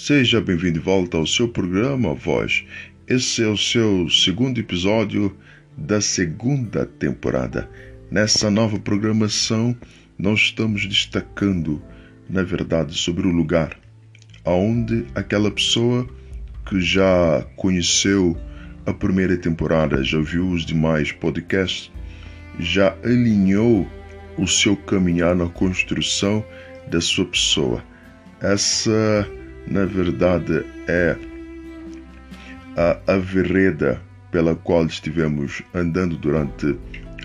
Seja bem-vindo de volta ao seu programa Voz. Esse é o seu segundo episódio da segunda temporada. Nessa nova programação, nós estamos destacando, na verdade, sobre o lugar aonde aquela pessoa que já conheceu a primeira temporada, já viu os demais podcasts, já alinhou o seu caminhar na construção da sua pessoa. Essa, na verdade, é a, a vereda pela qual estivemos andando durante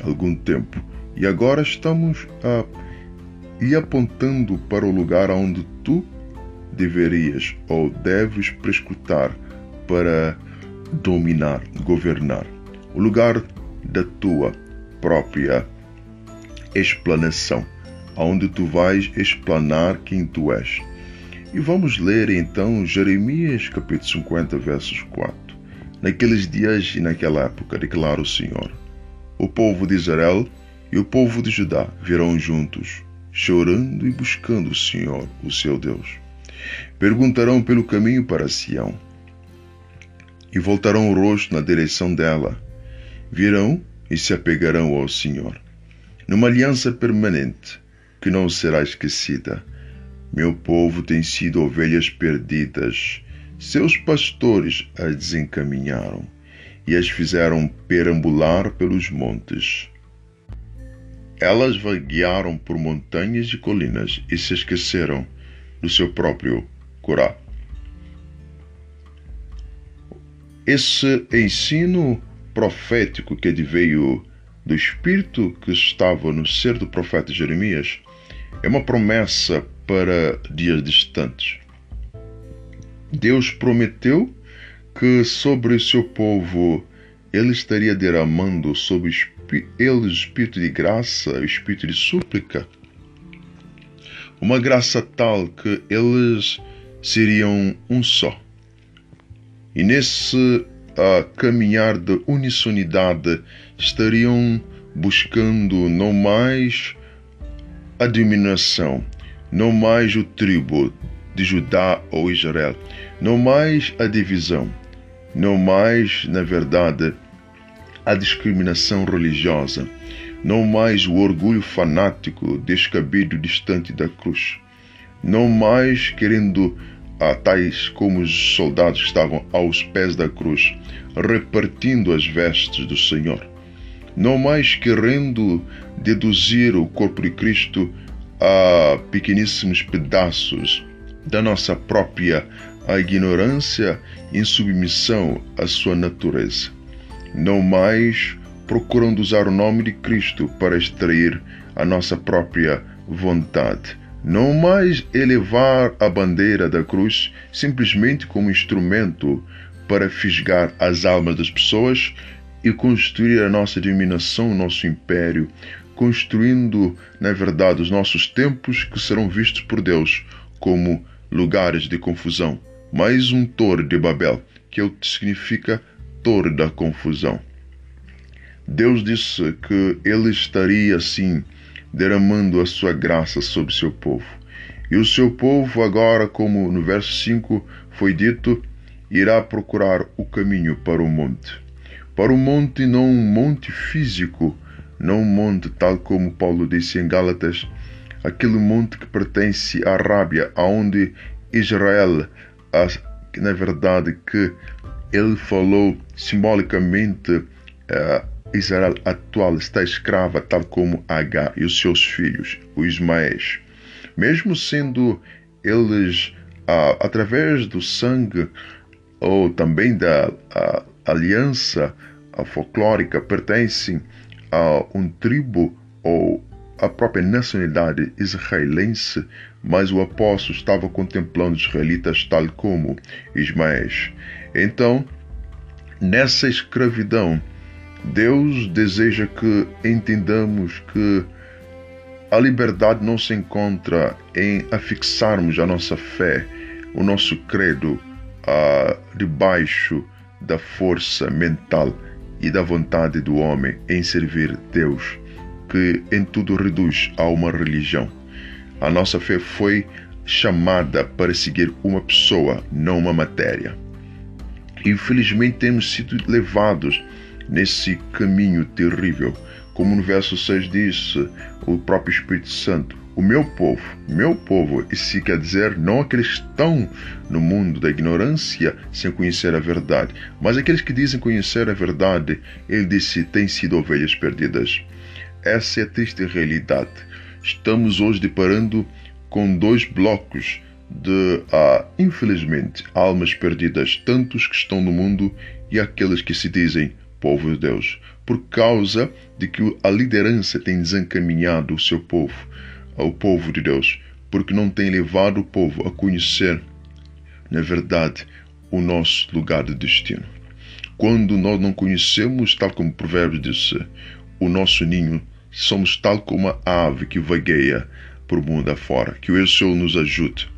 algum tempo. E agora estamos a ir apontando para o lugar onde tu deverias ou deves prescrutar para dominar, governar. O lugar da tua própria explanação, aonde tu vais explanar quem tu és. E vamos ler então Jeremias capítulo 50, versos 4. Naqueles dias e naquela época, declara o Senhor, o povo de Israel e o povo de Judá virão juntos, chorando e buscando o Senhor, o seu Deus. Perguntarão pelo caminho para Sião e voltarão o rosto na direção dela. Virão e se apegarão ao Senhor, numa aliança permanente que não será esquecida. Meu povo tem sido ovelhas perdidas. Seus pastores as desencaminharam e as fizeram perambular pelos montes. Elas vaguearam por montanhas e colinas e se esqueceram do seu próprio Corá. Esse ensino profético que adveio do espírito que estava no ser do profeta Jeremias é uma promessa para dias distantes. Deus prometeu que sobre o seu povo ele estaria derramando sobre eles espírito de graça, espírito de súplica, uma graça tal que eles seriam um só. E nesse uh, caminhar de unisonidade estariam buscando não mais a diminuição, não mais o tribo de Judá ou Israel, não mais a divisão, não mais, na verdade, a discriminação religiosa, não mais o orgulho fanático descabido distante da cruz, não mais querendo a tais como os soldados que estavam aos pés da cruz, repartindo as vestes do Senhor, não mais querendo deduzir o corpo de Cristo a pequeníssimos pedaços da nossa própria ignorância em submissão à sua natureza, não mais procurando usar o nome de Cristo para extrair a nossa própria vontade. Não mais elevar a bandeira da cruz simplesmente como instrumento para fisgar as almas das pessoas e construir a nossa dominação, o nosso império, construindo, na verdade, os nossos tempos que serão vistos por Deus como lugares de confusão. Mais um torre de Babel, que é significa torre da confusão. Deus disse que ele estaria assim derramando a sua graça sobre seu povo. E o seu povo agora, como no verso 5 foi dito, irá procurar o caminho para o monte. Para o monte não um monte físico, não um monte tal como Paulo disse em Gálatas, aquele monte que pertence à Arábia, aonde Israel, na verdade que ele falou simbolicamente uh, Israel atual está escrava, tal como H e os seus filhos, os Ismaéis. Mesmo sendo eles, ah, através do sangue ou também da aliança folclórica, pertencem a um tribo ou a própria nacionalidade israelense, mas o apóstolo estava contemplando os israelitas tal como Ismaéis. Então, nessa escravidão, Deus deseja que entendamos que a liberdade não se encontra em afixarmos a nossa fé, o nosso credo, uh, debaixo da força mental e da vontade do homem em servir Deus, que em tudo reduz a uma religião. A nossa fé foi chamada para seguir uma pessoa, não uma matéria. Infelizmente temos sido levados nesse caminho terrível. Como no verso 6 diz o próprio Espírito Santo, o meu povo, meu povo, isso quer dizer não aqueles que estão no mundo da ignorância sem conhecer a verdade, mas aqueles que dizem conhecer a verdade, ele disse, têm sido ovelhas perdidas. Essa é a triste realidade. Estamos hoje deparando com dois blocos de, ah, infelizmente, almas perdidas, tantos que estão no mundo e aqueles que se dizem povo de Deus, por causa de que a liderança tem desencaminhado o seu povo, ao povo de Deus, porque não tem levado o povo a conhecer, na verdade, o nosso lugar de destino. Quando nós não conhecemos, tal como o provérbio disse, o nosso ninho, somos tal como a ave que vagueia por mundo afora. Que o Senhor nos ajude